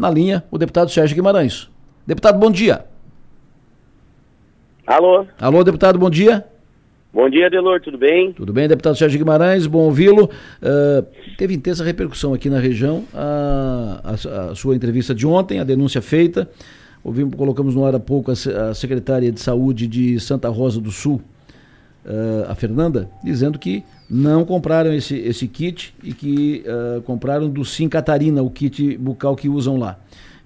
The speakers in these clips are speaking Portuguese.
Na linha, o deputado Sérgio Guimarães. Deputado, bom dia. Alô? Alô, deputado, bom dia. Bom dia, Delor, tudo bem? Tudo bem, deputado Sérgio Guimarães, bom ouvi-lo. Uh, teve intensa repercussão aqui na região a, a, a, sua entrevista de ontem, a denúncia feita. Ouvimos, colocamos no ar há pouco a, a secretária de saúde de Santa Rosa do Sul, uh, a Fernanda, dizendo que não compraram esse, esse kit e que uh, compraram do Sim Catarina, o kit bucal que usam lá.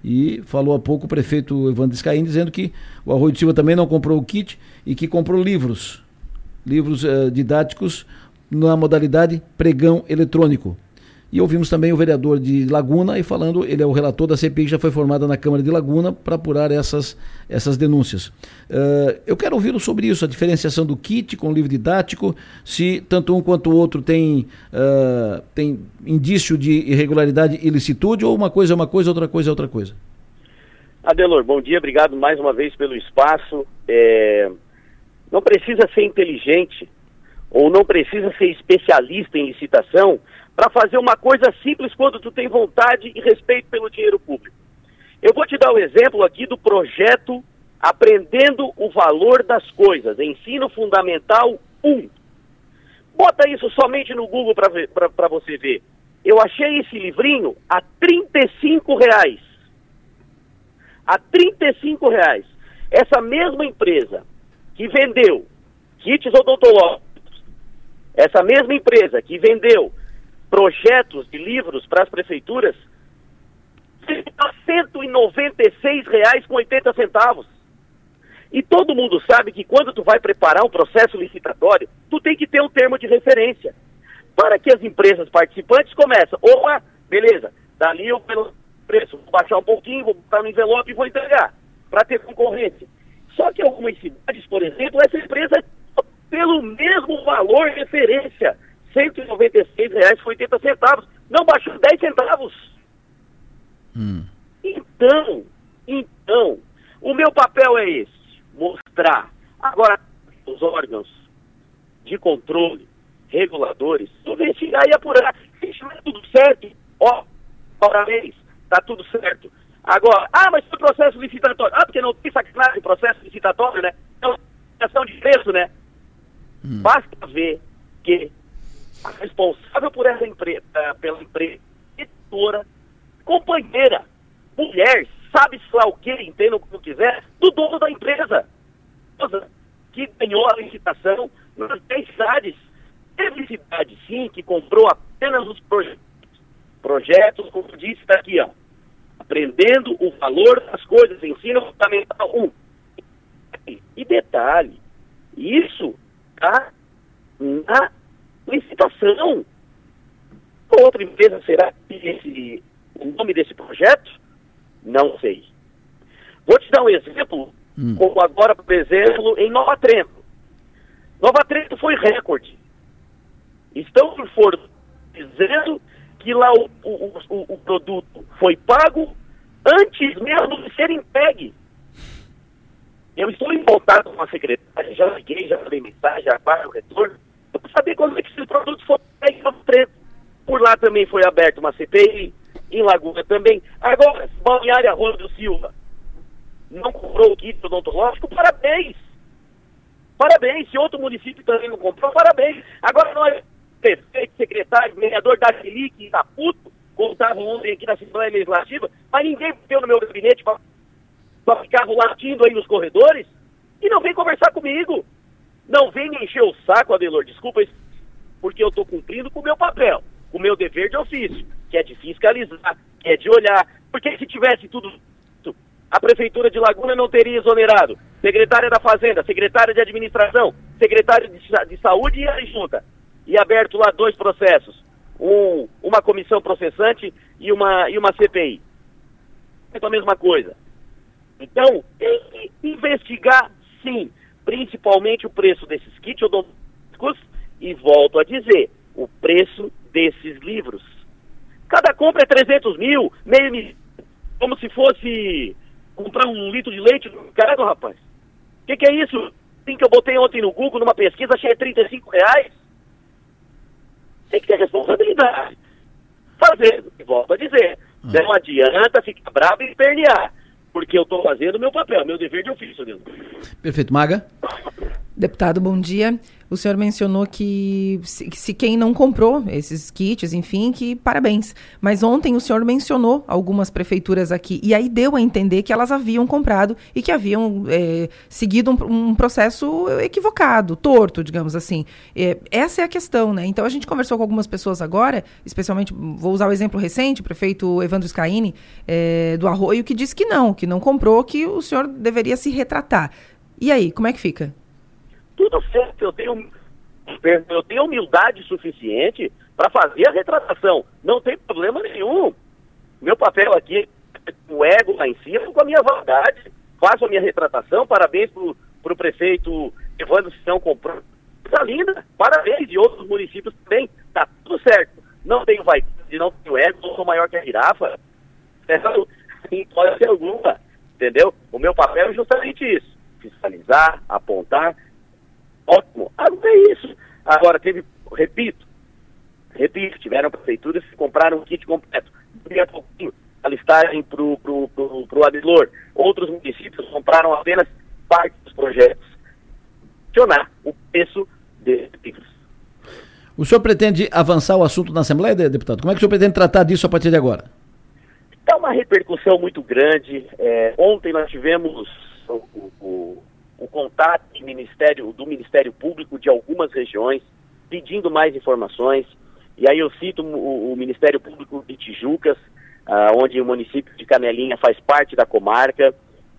E falou há pouco o prefeito Evandro Scaim dizendo que o Arroio de Silva também não comprou o kit e que comprou livros, livros uh, didáticos na modalidade pregão eletrônico. E ouvimos também o vereador de Laguna e falando, ele é o relator da CPI que já foi formada na Câmara de Laguna para apurar essas, essas denúncias. Uh, eu quero ouvi-lo sobre isso, a diferenciação do kit com o livro didático, se tanto um quanto o outro tem, uh, tem indício de irregularidade e ilicitude, ou uma coisa é uma coisa, outra coisa é outra coisa. Adelor, bom dia, obrigado mais uma vez pelo espaço. É... Não precisa ser inteligente ou não precisa ser especialista em licitação para fazer uma coisa simples quando tu tem vontade e respeito pelo dinheiro público. Eu vou te dar um exemplo aqui do projeto Aprendendo o Valor das Coisas, Ensino Fundamental 1. Bota isso somente no Google para você ver. Eu achei esse livrinho a 35 reais. A 35 reais. Essa mesma empresa que vendeu kits odontológicos, essa mesma empresa que vendeu projetos de livros para as prefeituras a R$ 196,80. E todo mundo sabe que quando tu vai preparar um processo licitatório, tu tem que ter um termo de referência. Para que as empresas participantes começam, opa, beleza, dali eu pelo preço, vou baixar um pouquinho, vou botar no envelope e vou entregar, para ter concorrência. Só que algumas cidades, por exemplo, essa empresa pelo mesmo valor referência. R$ 196,80. Não baixou 10 centavos. Hum. Então, então, o meu papel é esse, mostrar. Agora, os órgãos de controle, reguladores, investigar e apurar. Se estiver tudo certo, ó, parabéns, tá tudo certo. Agora, ah, mas foi processo licitatório. Ah, porque não tem sacanagem processo licitatório, né? É uma de preço, né? Hum. Basta ver que responsável por essa empresa, pela empresa, editora, companheira, mulher, sabe-se lá o que, entenda o que quiser, do dono da empresa, que ganhou a licitação nas 10 cidades. Teve cidade, sim, que comprou apenas os projetos. Projetos, como disse, está aqui, ó. Aprendendo o valor das coisas, ensino fundamental 1. E detalhe, isso está na licitação. Outra empresa será esse, o nome desse projeto? Não sei. Vou te dar um exemplo, hum. como agora, por exemplo, em Nova Trento. Nova Trento foi recorde. Estão por dizendo que lá o, o, o, o produto foi pago antes mesmo de ser entregue. Eu estou em contato com a secretária, já liguei, já falei mensagem, já o retorno saber como é que esse produto foi preto. Por lá também foi aberta uma CPI, em Laguna também. Agora, Balneária Rua do Silva não comprou o kit odontológico, parabéns. Parabéns. Se outro município também não comprou, parabéns. Agora nós, prefeito, secretário, vereador da Chilique, da Puto, contavam ontem aqui na Assembleia Legislativa, mas ninguém veio no meu gabinete para ficar latindo aí nos corredores e não vem conversar comigo. Não vem me encher o saco, Adelor, desculpa, porque eu estou cumprindo com o meu papel, com o meu dever de ofício, que é de fiscalizar, que é de olhar. Porque se tivesse tudo, a Prefeitura de Laguna não teria exonerado. Secretária da Fazenda, secretária de Administração, secretário de, de Saúde e a Junta. E aberto lá dois processos. Um, uma comissão processante e uma, e uma CPI. É a mesma coisa. Então, tem que investigar sim principalmente o preço desses kits odontológicos e volto a dizer, o preço desses livros. Cada compra é 300 mil, meio mil, como se fosse comprar um litro de leite no mercado, rapaz. O que, que, é isso? Sim, que eu botei ontem no Google, numa pesquisa, achei é 35 reais. Tem que ter responsabilidade. Fazendo, e volto a dizer, Ah. Não adianta ficar bravo e espernear, porque eu estou fazendo o meu papel, meu dever de ofício. Deus. Perfeito. Maga? Deputado, bom dia. O senhor mencionou que se, se, quem não comprou esses kits, enfim, que parabéns. Mas ontem o senhor mencionou algumas prefeituras aqui e aí deu a entender que elas haviam comprado e que haviam é, seguido um, um, processo equivocado, torto, digamos assim. É, essa é a questão, né? Então a gente conversou com algumas pessoas agora, especialmente, vou usar o exemplo recente, o prefeito Evandro Scaini, é, do Arroio, que disse que não, que não comprou, que o senhor deveria se retratar. E aí, como é que fica? Tudo certo, eu tenho, eu tenho humildade suficiente para fazer a retratação. Não tem problema nenhum. Meu papel aqui é o ego lá em cima, com a minha vaidade. Faço a minha retratação, parabéns para o prefeito Evandro São comprou. Coisa linda, parabéns de outros municípios também. Tá tudo certo. Não tenho vaidade, não tenho ego, não sou maior que a girafa. Em pode ser alguma, entendeu? O meu papel é justamente isso. Fiscalizar, apontar Ótimo. Agora é isso. Agora, teve, repito, repito, tiveram prefeituras que compraram um kit completo. Pouquinho, a listagem para o pro, pro, pro Adilor. Outros municípios compraram apenas parte dos projetos. Questionar o preço desses livros. O senhor pretende avançar o assunto na Assembleia, deputado? Como é que o senhor pretende tratar disso a partir de agora? Está uma repercussão muito grande. É, ontem nós tivemos o, o, o contato do Ministério, do Ministério Público de algumas regiões, pedindo mais informações. E aí eu cito o, o Ministério Público de Tijucas, ah, onde o município de Canelinha faz parte da comarca,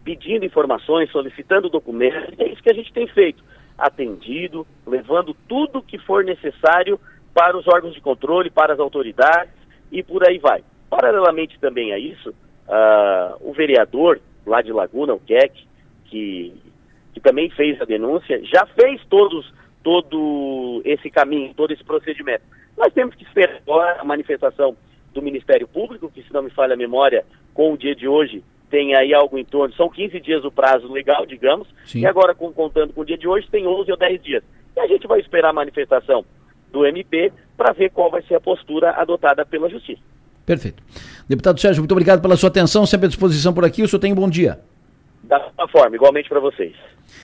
pedindo informações, solicitando documentos. É isso que a gente tem feito. Atendido, levando tudo que for necessário para os órgãos de controle, para as autoridades e por aí vai. Paralelamente também a isso, uh, o vereador lá de Laguna, o Keck, que que também fez a denúncia, já fez todos, todo esse caminho, todo esse procedimento. Nós temos que esperar agora a manifestação do Ministério Público, que se não me falha a memória, com o dia de hoje tem aí algo em torno, são 15 dias o prazo legal, digamos, Sim. e agora com, contando com o dia de hoje tem 11 ou 10 dias. E a gente vai esperar a manifestação do MP para ver qual vai ser a postura adotada pela Justiça. Perfeito. Deputado Sérgio, muito obrigado pela sua atenção, sempre à disposição por aqui, o senhor tem um bom dia. Da forma, igualmente para vocês.